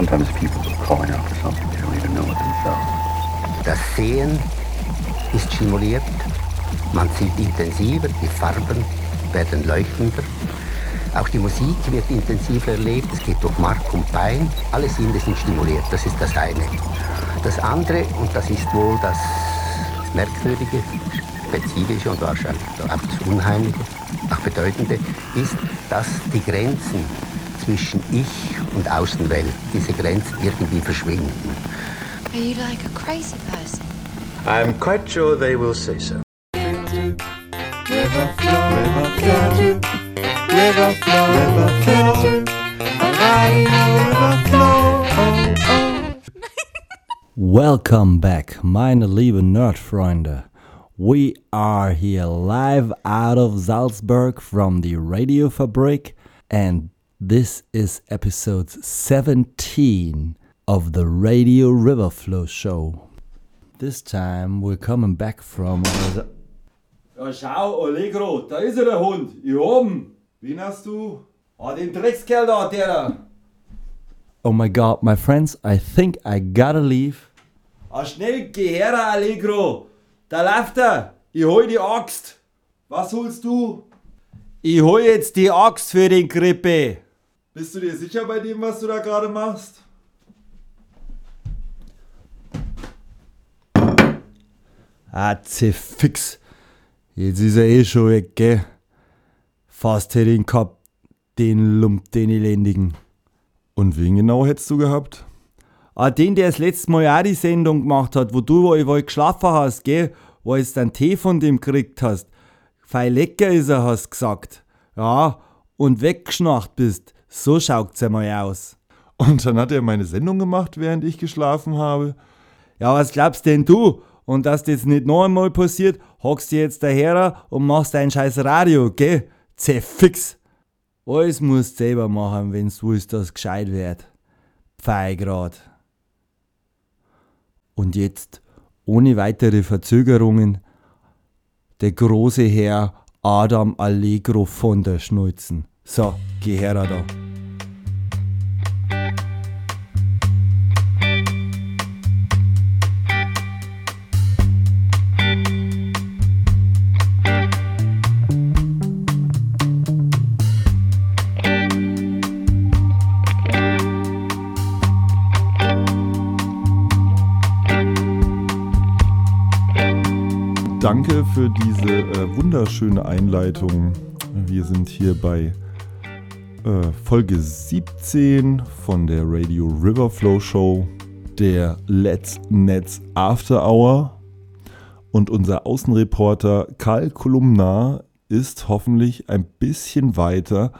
Sometimes people are calling out for something they don't even know it themselves. Das Sehen ist stimuliert. Man sieht intensiver, die Farben werden leuchtender. Auch die Musik wird intensiver erlebt. Es geht durch Mark und Bein. Alle Sinne sind stimuliert. Das ist das eine. Das andere, und das ist wohl das Merkwürdige, Spezifische und wahrscheinlich auch das Unheimliche, auch Bedeutende, ist, dass die Grenzen zwischen Ich und Außenwelt, diese Grenzen irgendwie verschwinden. Are you like a crazy person? I'm quite sure they will say so. Welcome back, meine lieben Nerdfreunde. We are here live out of Salzburg from the Radio Fabrik, and this is episode 17 of the Radio Riverflow Show. This time we're coming back from. Ja, schau, Allegro, da ist er, der Hund. Hier oben. Wen hast du? Ah, den Dreckskerl da, der da. Oh my god, my friends, I think I gotta leave. Ah, schnell, geh her, Allegro. Da läuft er. Ich hol die Axt. Was holst du? Ich hol jetzt die Axt für den Krippe. Bist du dir sicher bei dem, was du da gerade machst? Ah, fix. Jetzt ist er eh schon weg, gell? Fast hätte ihn gehabt, den Lump, den elendigen. Und wen genau hättest du gehabt? Ah, den, der das letzte Mal auch die Sendung gemacht hat, wo du wo ich geschlafen hast, gell? Wo du dann Tee von dem gekriegt hast. Fein lecker ist er, hast gesagt. Ja, und weggeschnacht bist. So schaut's einmal aus. Und dann hat er meine Sendung gemacht, während ich geschlafen habe. Ja, was glaubst denn du? Und dass das nicht noch einmal passiert, hockst du jetzt daher und machst dein scheiß Radio, gell? Zerfix! Alles musst du selber machen, wenn's willst, dass es gescheit wird. Pfeigrad. Und jetzt, ohne weitere Verzögerungen, der große Herr Adam Allegro von der Schnulzen. So, geh her da. Danke für diese äh, wunderschöne Einleitung. Wir sind hier bei äh, Folge 17 von der Radio Riverflow Show, der Let's Nets After Hour. Und unser Außenreporter Karl Kolumnar ist hoffentlich ein bisschen weiter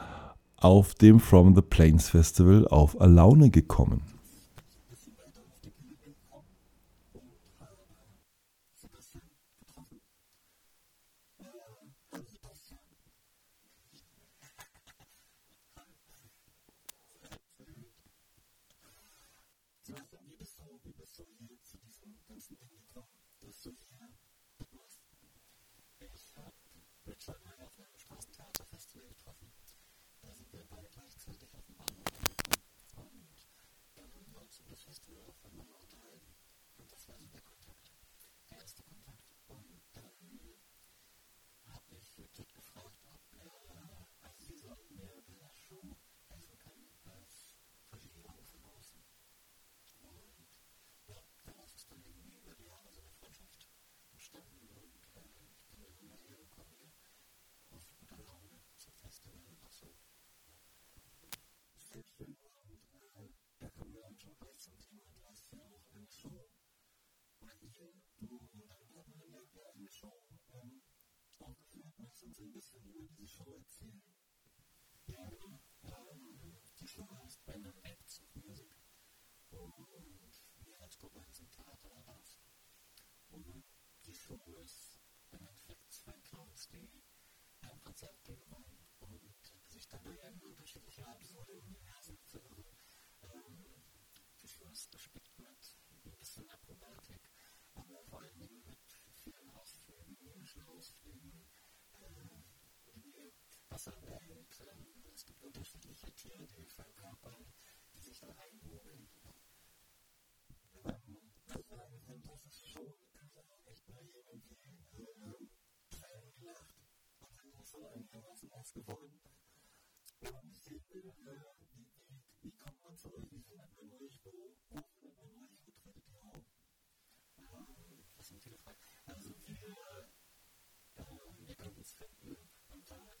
auf dem From the Plains Festival auf Alaune gekommen. ein bisschen über diese Show erzählen. Ja, ähm, die Show heißt bei einer Back zu Musik. Und wir als Gruppe sind Theater darauf. Und die Show ist im Endeffekt zwei Clowns, die ein Konzept Konzert bekommen und sich dabei in unterschiedliche absurde Universen verirren. Ähm, die Show ist gespickt mit ein bisschen Akrobatik, aber vor allen Dingen mit vielen Ausflügen, Schulausflügen, Wasser und äh, es gibt unterschiedliche Tiere, die verkörpern, die sich da einmogeln. Ähm, das sagen sind, das ist schon, kann man auch echt mal irgendwie äh, Tränen gelacht und dann muss man einigermaßen ausgewogen. Und ich sehe, äh, wie, wie, wie kommt man zurück, wie findet man euch? wo, wo findet man euch? wo tritt die Augen? Ähm, das sind viele Fragen. Also wir, äh, wir können uns finden und damit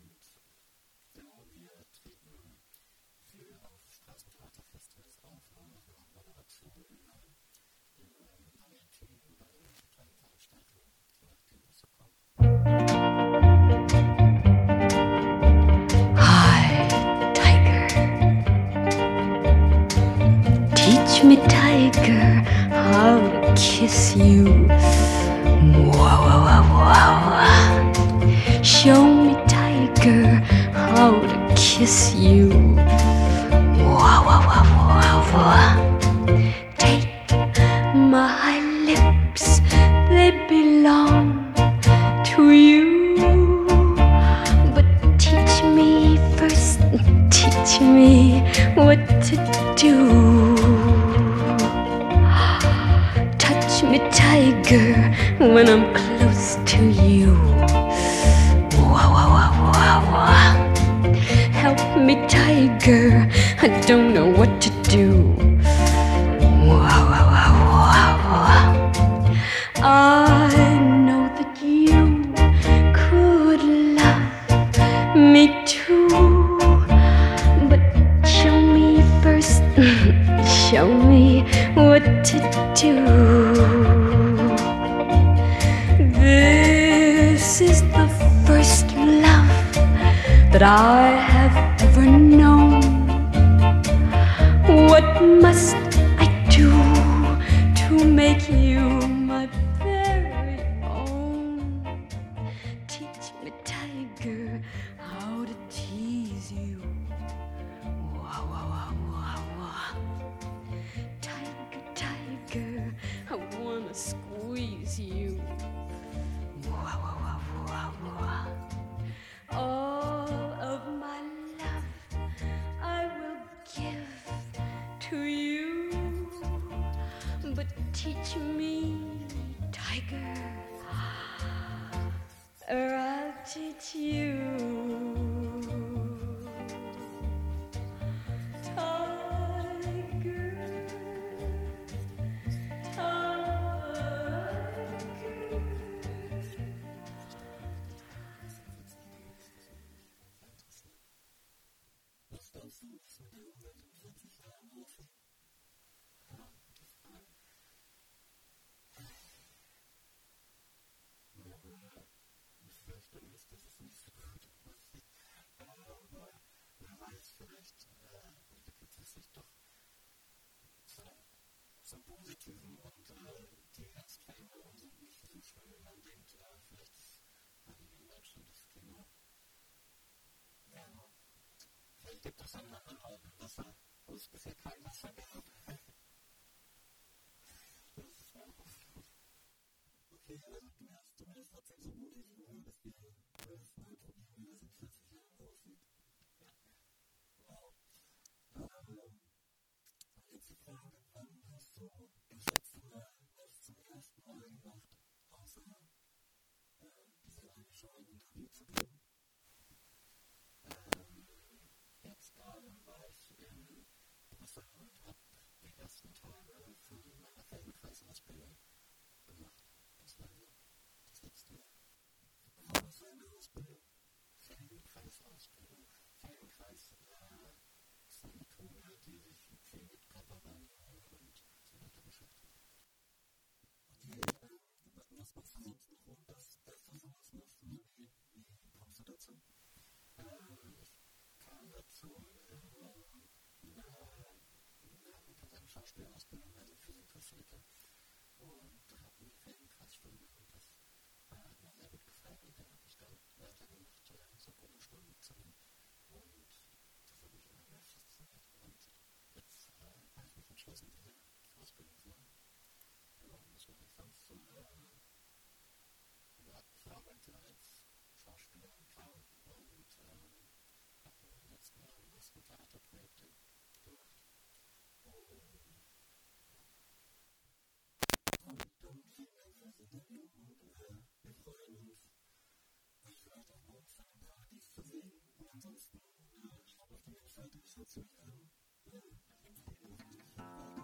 school. Positiven und äh, die Herzklänge sind nicht so schön. Man denkt, äh, vielleicht haben die Menschen das Thema. Ja. Vielleicht gibt es einen anderen Ort im Wasser, wo es bisher kein Wasser gab. die sich viel mit Propaganda und so weiter beschäftigen. Und hier äh, muss man versuchen, warum dass du sowas macht. Wie, wie kommst du dazu? Äh, ich kam dazu äh, in einer Schauspielausbildung, also interessierte und habe mich für den Quatsch studiert. Und das hat mir sehr gut gefallen. Und dann habe ich dann weiter gemacht, so gute Stunden zu nehmen. Und 2000 in der Ausbildung vor. Und ich mache als Schauspieler und und äh, habe in letzten Jahren die meisten Theaterprojekte gemacht. Und dann fiel mir quasi der Jugend, wir freuen uns, euch vielleicht auch morgen von dem Paradies zu sehen. Und ansonsten, äh, schaut euch die Webseite, schaut. Oh,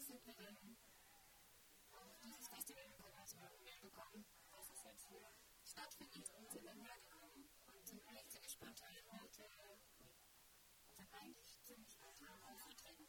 dadurch sind wir dann auf dieses Festival gekommen, also wir mehr bekommen, dass es jetzt hier stattfindet und sind dann hergekommen und sind eigentlich ziemlich spontan heute dann eigentlich ziemlich spontan aufgetreten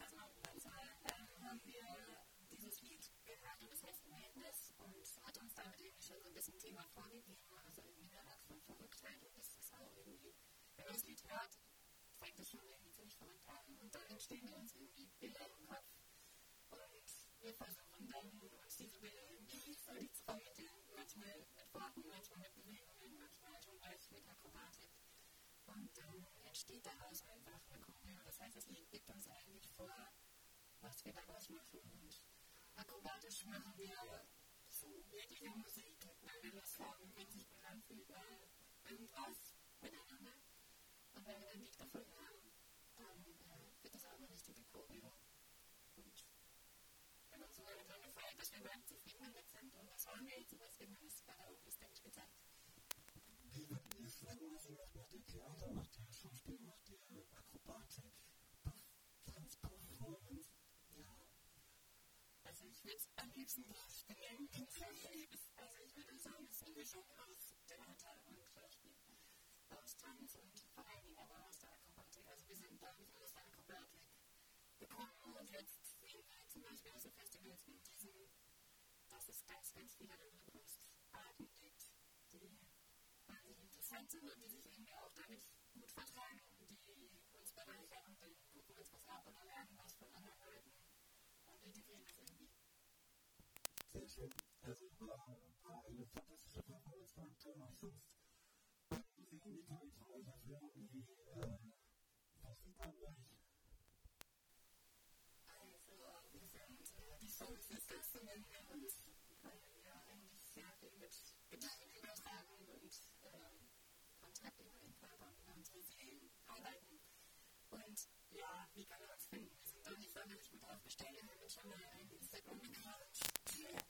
Ganz mal, ähm, haben wir dieses Lied gehört und das hat uns damit schon ein bisschen Thema vorgegeben, also irgendwie eine Art von Verrücktheit wenn man das Lied hört, fängt das schon irgendwie ziemlich verrückt an und dann entstehen uns irgendwie Bilder im Kopf und wir versuchen dann, uns diese Bilder irgendwie zu vermitteln. Manchmal mit Worten, manchmal mit Bewegungen, manchmal schon gleich mit entsteht daraus einfach eine Choreo. Das heißt, das Lied gibt uns eigentlich vor, was wir daraus machen. Und akrobatisch machen wir so jegliche Musik, wenn wir Lust haben, wenn sich gut anfühlt, weil irgendwas miteinander. Und wenn wir ein Lied davon haben, dann äh, wird das auch eine richtige Choreo. Und wenn man so lange gefeiert, dass wir beide zufrieden damit sind und das haben wir jetzt und das finden wir bei der Open-Stage gezeigt. Wie wird ihr Schwimmen? Was ihr Theater? Macht Schauspiel? Macht ihr Akrobatik? Tanzperformance? Ja. Also ich würde es am liebsten gleich benennen. Also ich würde sagen, es ist eine Mischung aus Theater und Schauspiel. Aus Tanz und vor allen Dingen aber aus der Akrobatik. Also wir sind da nicht aus der Akrobatik gekommen und jetzt sehen wir zum Beispiel aus den Festivals wie diesem, dass es ganz, ganz viele andere Kunstarten gibt, die wahnsinnig interessant sind und die sich irgendwie auch damit gut und die uns bereichern und dann gucken wir uns was ab oder lernen was von anderen Leuten und integrieren das irgendwie. Sehr schön. Also war eine fantastische Performance von Thomas Schutz. Musik, wie kann ich euch dafür irgendwie äh, was sieht man euch? die Songs des Ganzen nennen wir uns, wir eigentlich sehr viel mit Gedanken übertragen und Kontakt über den Körper und unsere Seelen arbeiten. Und ja, wie kann man uns finden? Wir sind doch nicht sonderlich gut aufgestellt, wir haben schon mal einen Instagram-Account,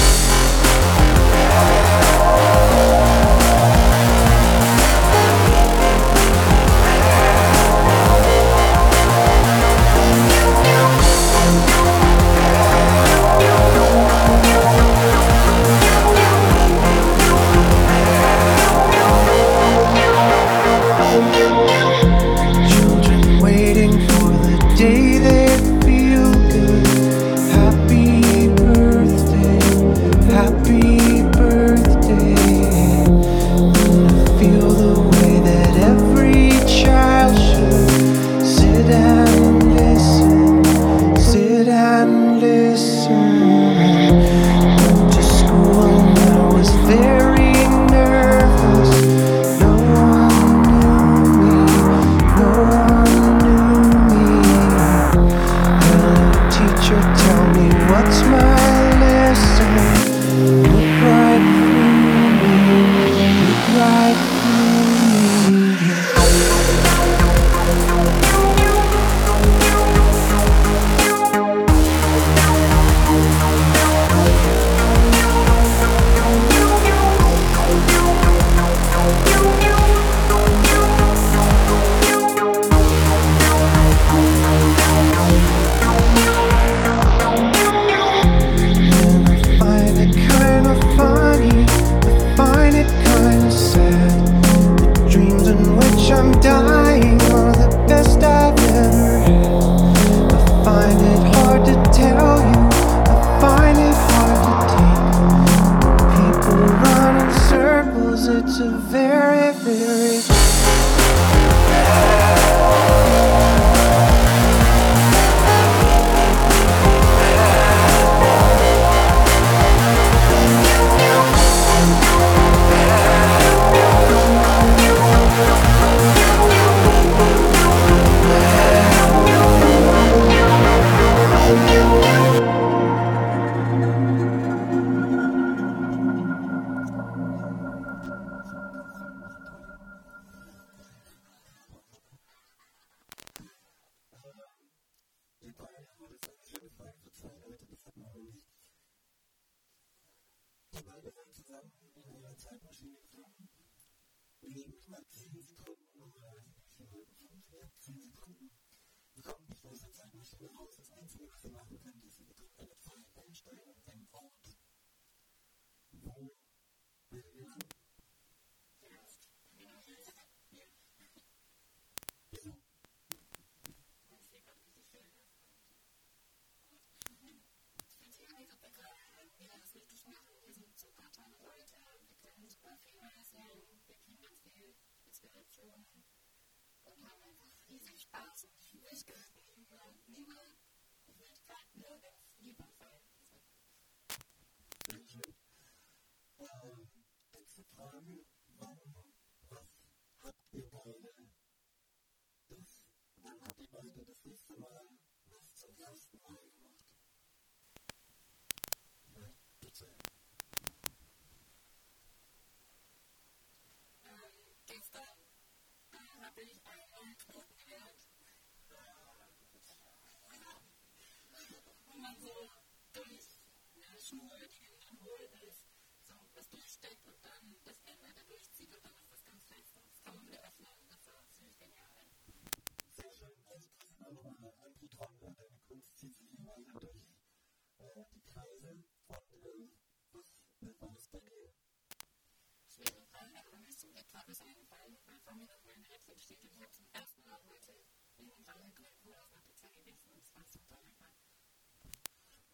hat mich Fall, weil Familie auf meinem Headset steht im ich zum ersten Mal heute in Ralle Grünkohl auf einer Pizza gegessen und es war super lecker.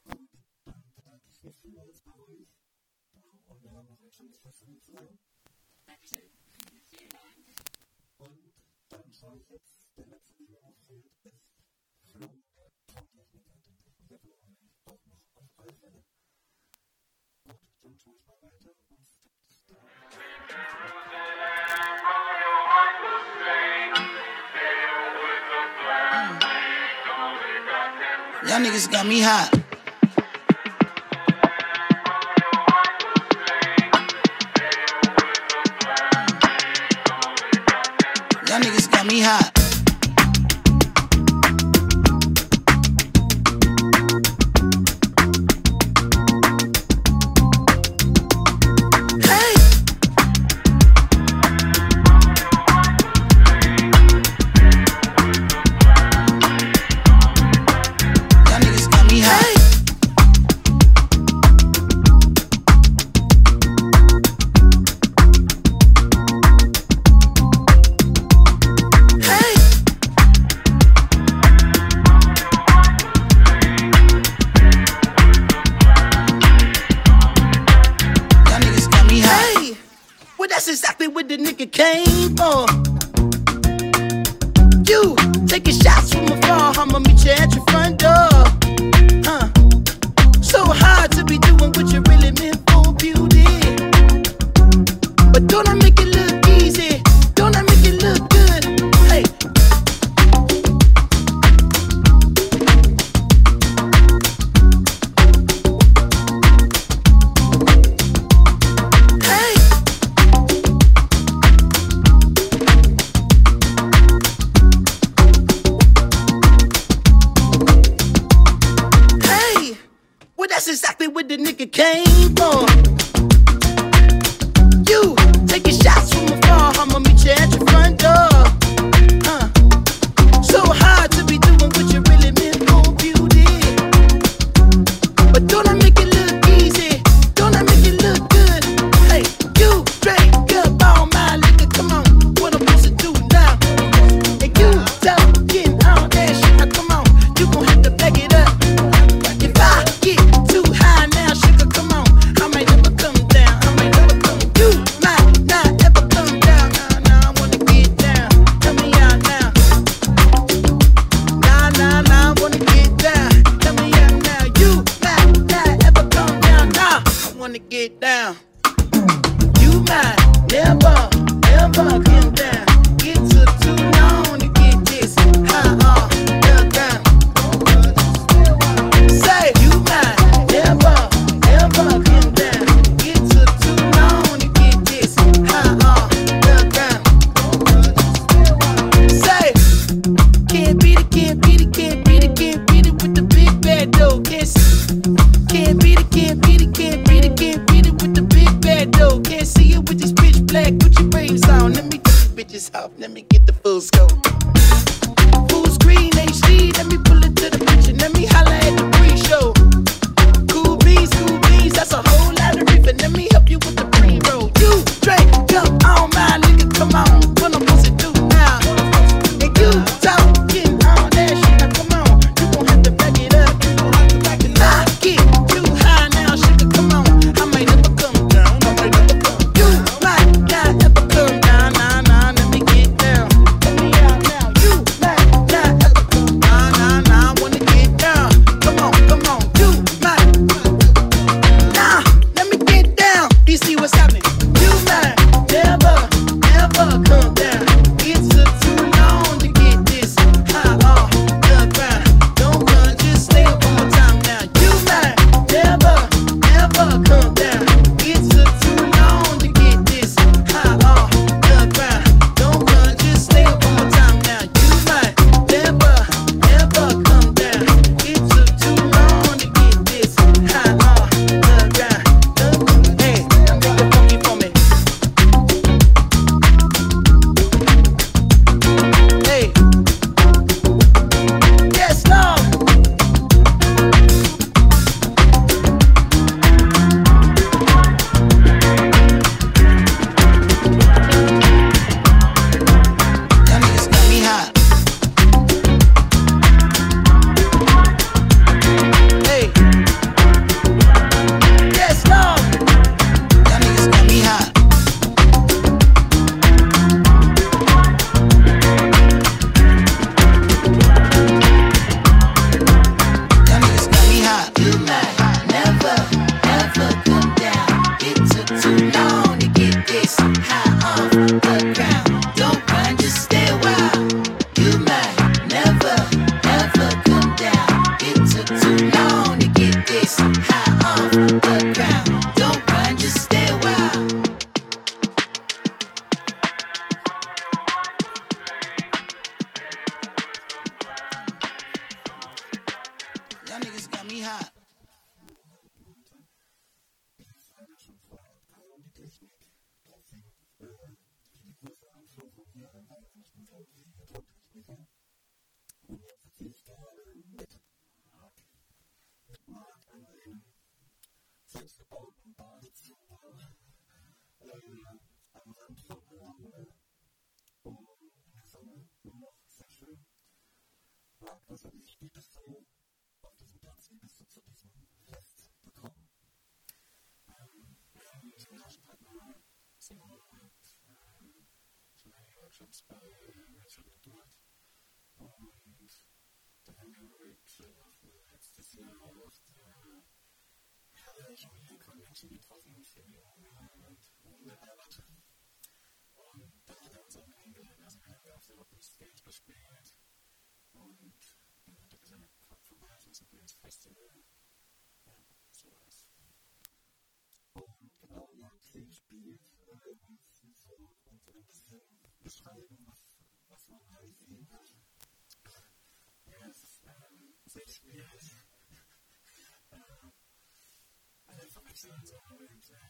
Und dann bedanke ich mich vielmals bei euch. Und wir haben heute schon nicht was damit zusammen. Dankeschön. Vielen Dank. Und dann schaue ich jetzt, der letzte, der mir noch fehlt, ist Flo, der Tontechniker, den Techniker brauchen wir doch noch auf alle Fälle. Gut, dann schaue ich mal weiter und es gibt da. Y'all niggas got me hot. Festival. Ja, so was. Und genau, ja, Klee spielt äh, und so und ein bisschen beschreiben, was, was man halt sehen kann. Ja, es ist ähm, sehr schwierig. äh, alle verwechseln so mit äh,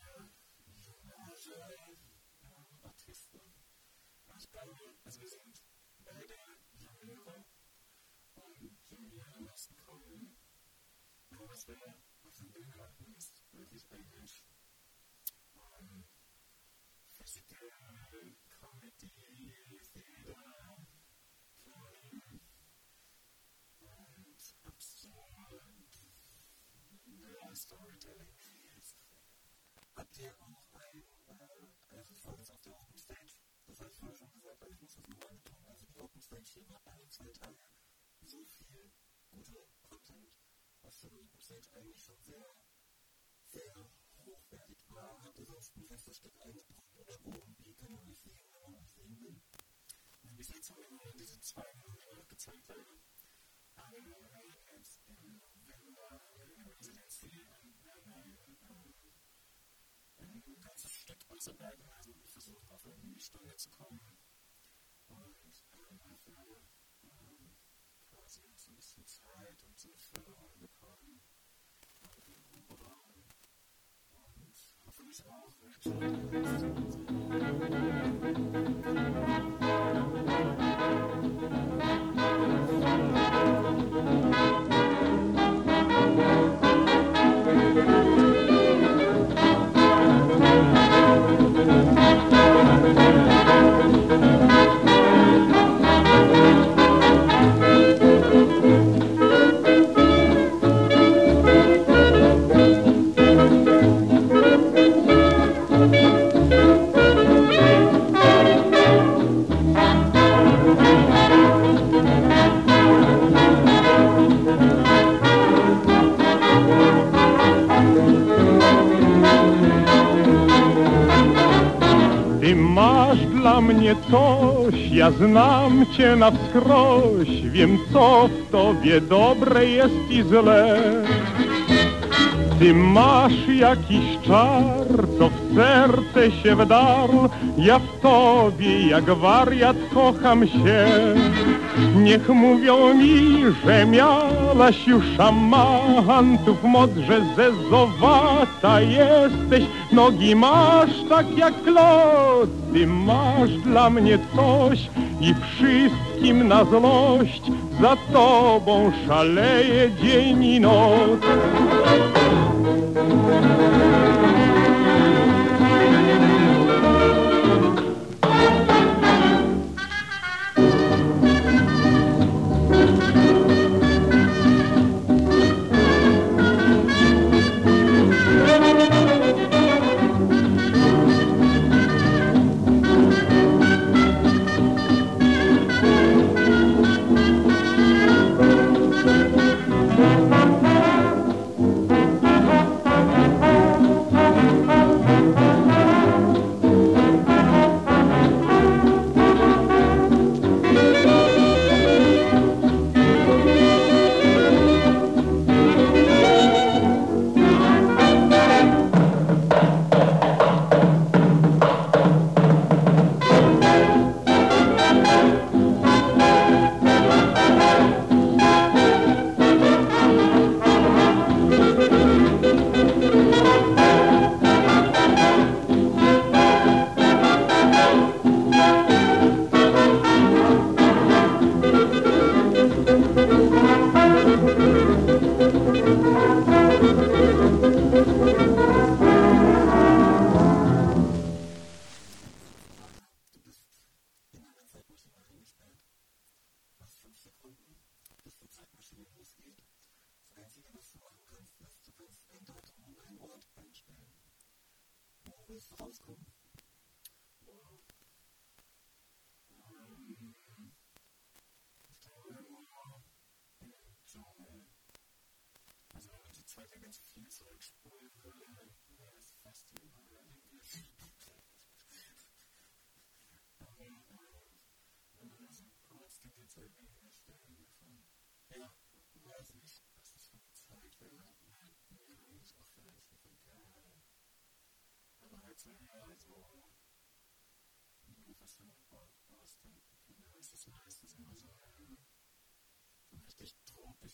Artisten. Ich glaube, also wir sind beide Juniore und Juniore am meisten kommen. Aber was der Bühne hatten, ist wirklich eigentlich um, Physical Comedy, Theater, Clown und absurd, ja, Storytelling. Habt ihr auch ein, äh, also ich war jetzt auf der Open Stage, das habe ich vorher schon gesagt, aber ich muss das nochmal betonen. Also die Open Stage hier war alle zwei Tage so viel guter Content, was die Open Stage eigentlich schon sehr, sehr hochwertig war, hatte sonst ein festes Stück eingebracht oder irgendwie kann man nicht sehen, wenn man was sehen will. Und bis jetzt haben wir diese zwei gezeigt, werden jetzt im November in Residency werden ein ganzes Stück ausarbeiten. Also wir versuchen auf eine Stunde zu kommen und ähm, ähm, quasi so ein bisschen Zeit und so eine Förderung bekommen und hoffentlich auch Ty na wskroś, wiem co w tobie dobre jest i złe. Ty masz jakiś czar, co w serce się wdarł, ja w tobie jak wariat kocham się. Niech mówią mi, że miałaś już szamantów moc, zezowata jesteś, nogi masz tak jak klot. Ty masz dla mnie coś i wszystkim na złość, za tobą szaleje dzień i noc.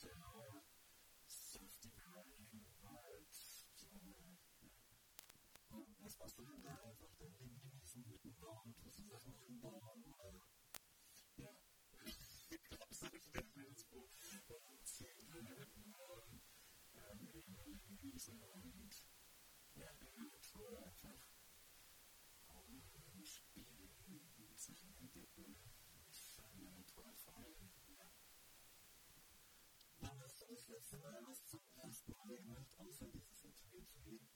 Tropischer, saftiger Regenwald. So, ja. Und was machst du denn da einfach? Dann Leben genießen mit dem Baum, tust du Sachen Baum oder ja. das vor. Und zehn Minuten und ähm, Leben genießen und ja, in der Natur einfach rumspielen und Sachen entdecken. Ich fand die Natur voll. Ja. Wann zum ersten Mal gemacht, außer dieses Interview zu gehen?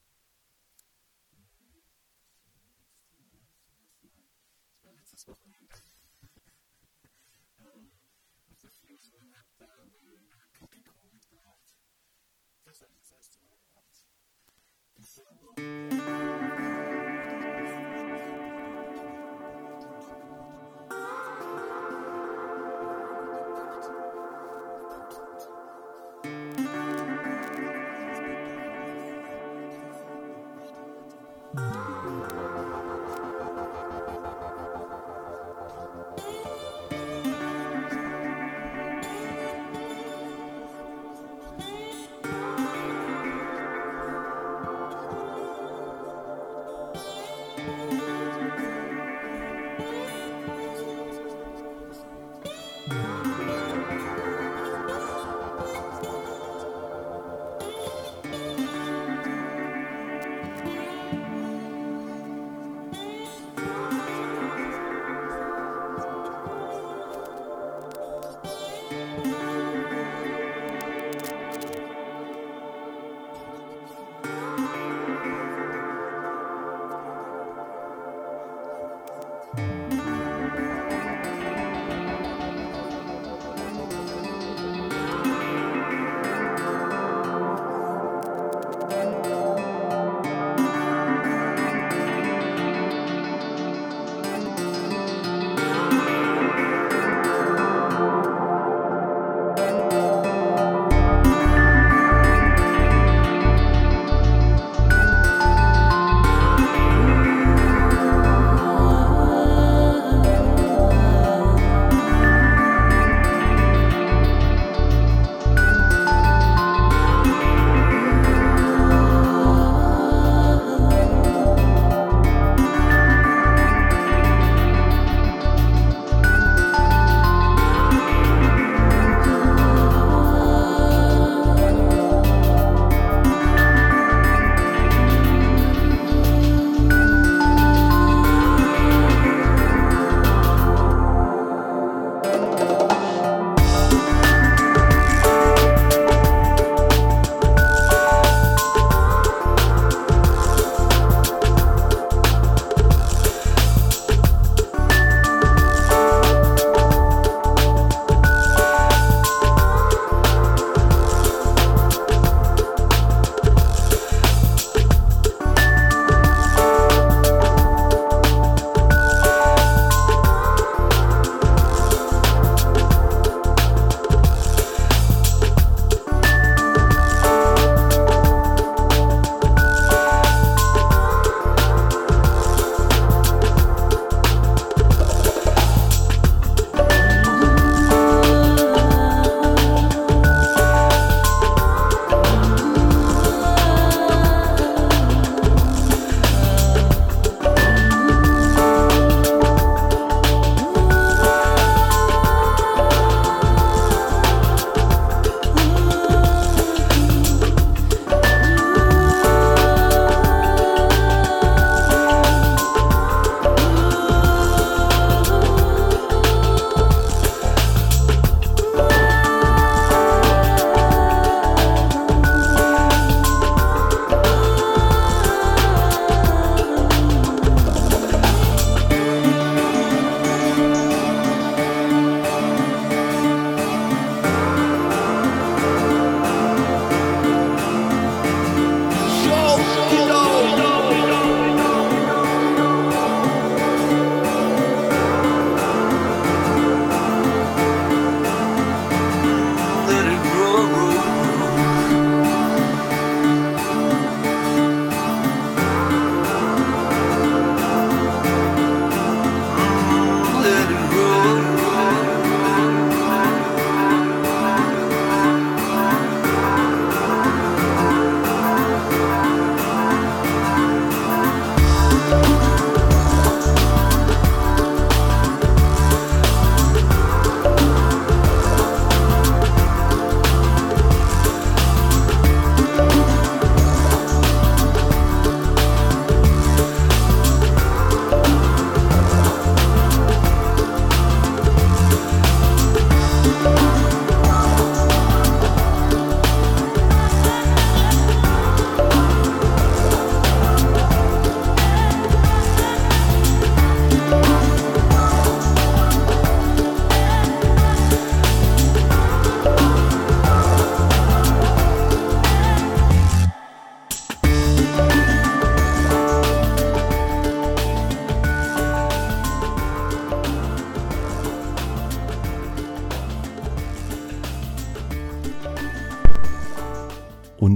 Ich war letztes Wochenende auf der Fusion und hab da einen Kakiko mitgemacht. Das habe ich das erste Mal gemacht.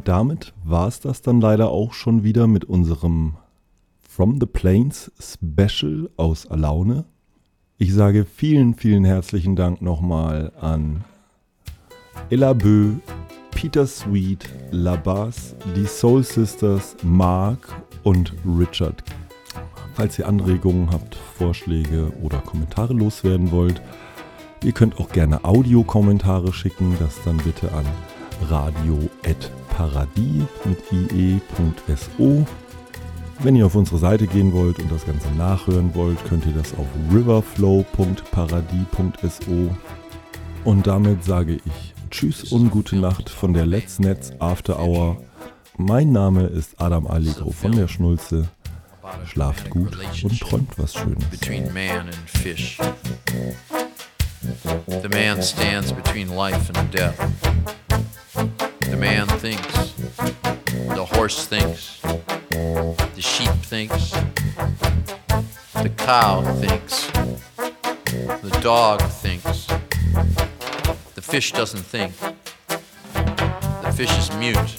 Das damit war es das dann leider auch schon wieder mit unserem From the Plains Special aus Alaune. Ich sage vielen, vielen herzlichen Dank nochmal an Ella Bö, Peter Sweet, Labas, die Soul Sisters, Mark und Richard. Falls ihr Anregungen habt, Vorschläge oder Kommentare loswerden wollt, ihr könnt auch gerne Audiokommentare schicken, das dann bitte an radio.paradie mit ie.so. Wenn ihr auf unsere Seite gehen wollt und das Ganze nachhören wollt, könnt ihr das auf riverflow.paradie.so. Und damit sage ich Tschüss und gute Nacht von der Let's Netz After Hour. Mein Name ist Adam Allegro von der Schnulze. Schlaft gut und träumt was Schönes. The man stands between life and death. The man thinks. The horse thinks. The sheep thinks. The cow thinks. The dog thinks. The fish doesn't think. The fish is mute,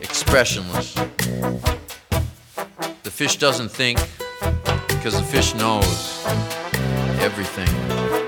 expressionless. The fish doesn't think because the fish knows everything.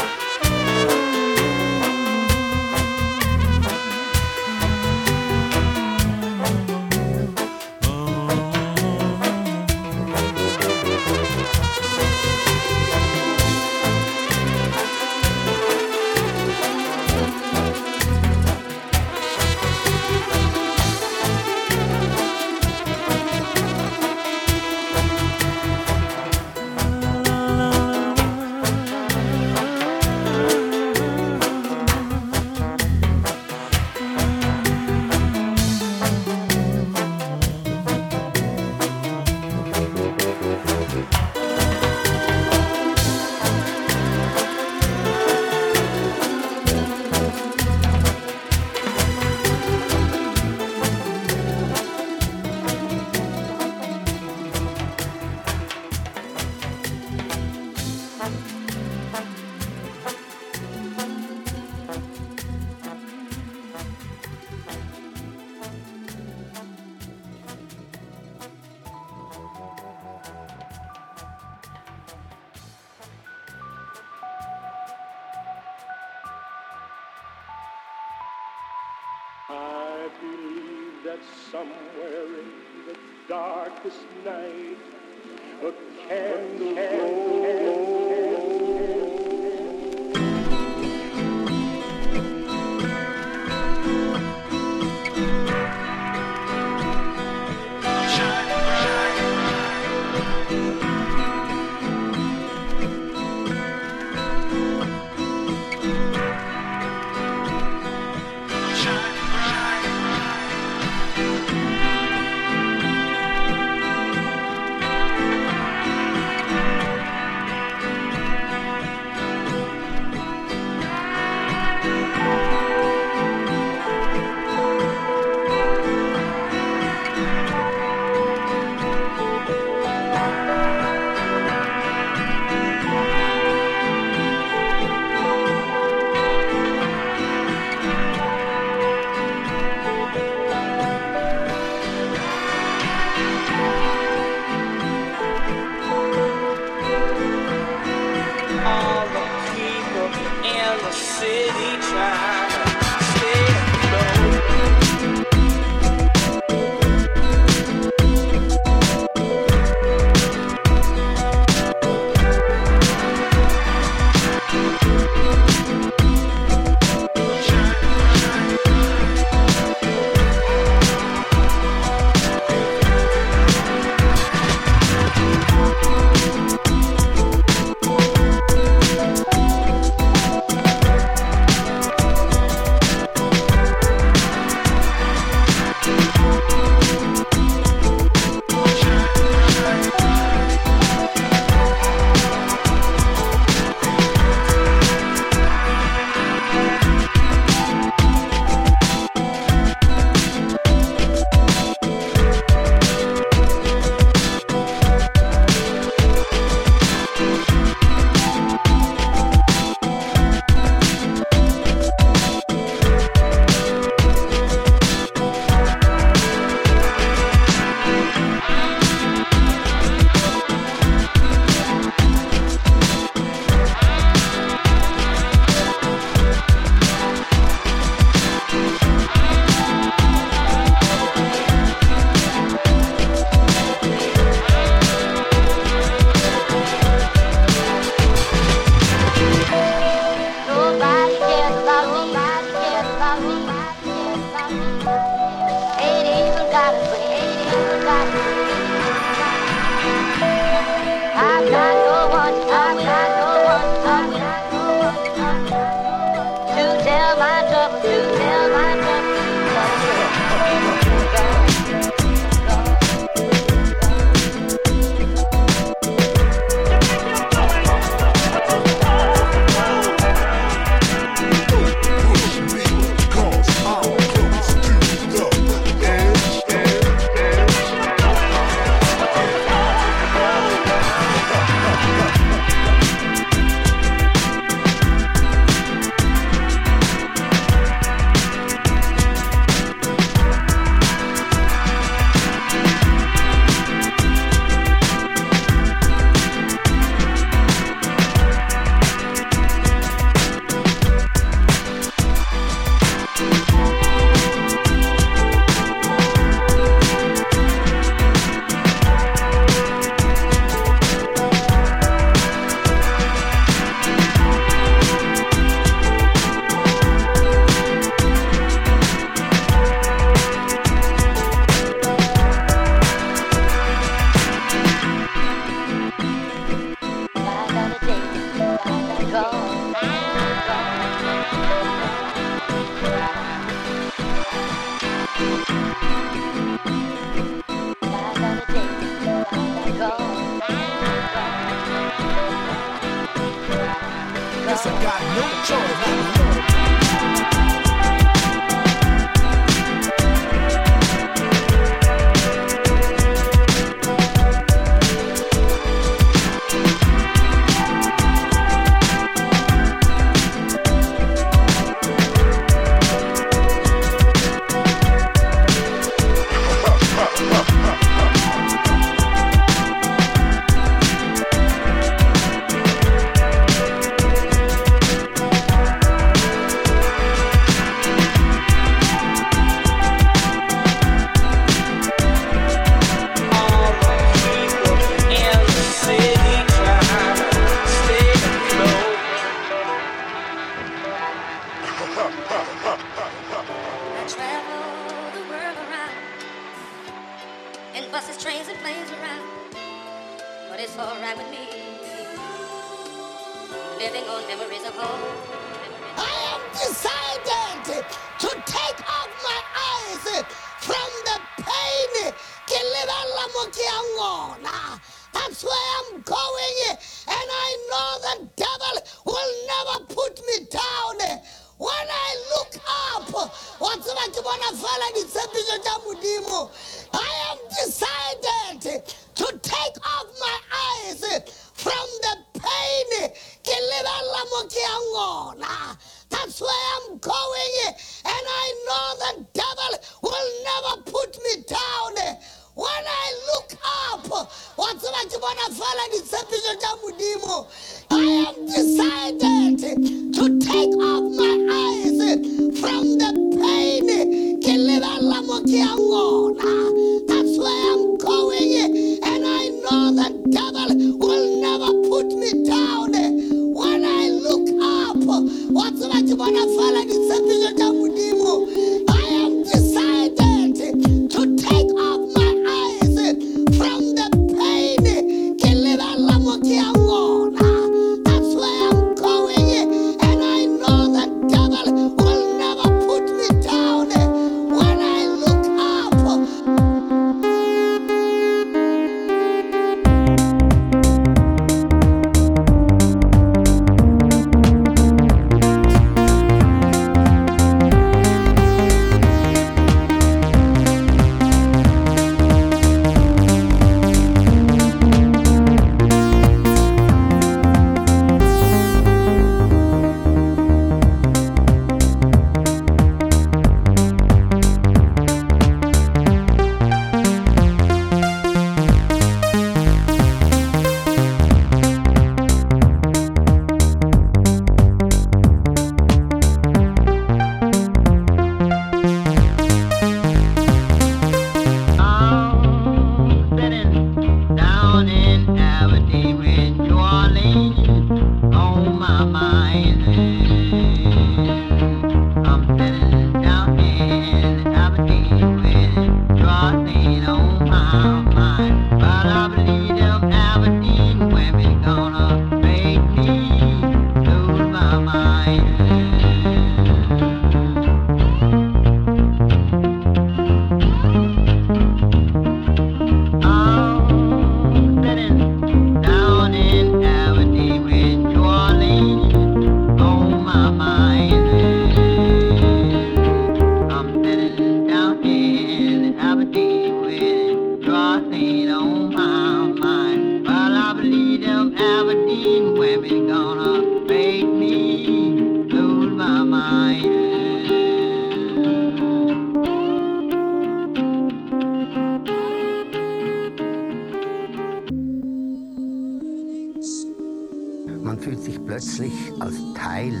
Plötzlich als Teil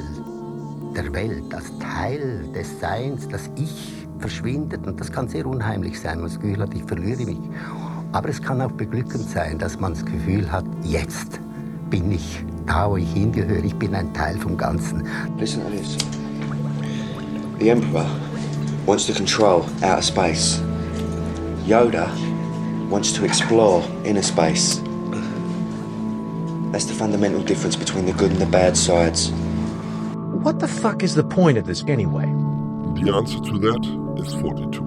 der Welt, als Teil des Seins. Das Ich verschwindet und das kann sehr unheimlich sein. Man das Gefühl hat, ich verliere mich. Aber es kann auch beglückend sein, dass man das Gefühl hat, jetzt bin ich da, wo ich hingehöre. Ich bin ein Teil vom Ganzen. Listen to this. The Emperor wants to control outer space. Yoda wants to explore inner space. That's the fundamental difference between the good and the bad sides. What the fuck is the point of this anyway? The answer to that is 42.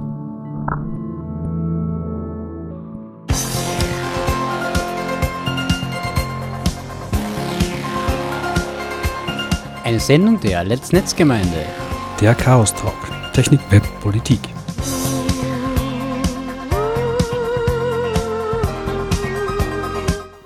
Eine Sendung der Let's Netzgemeinde. Der Chaos Talk. Technik, Web, Politik.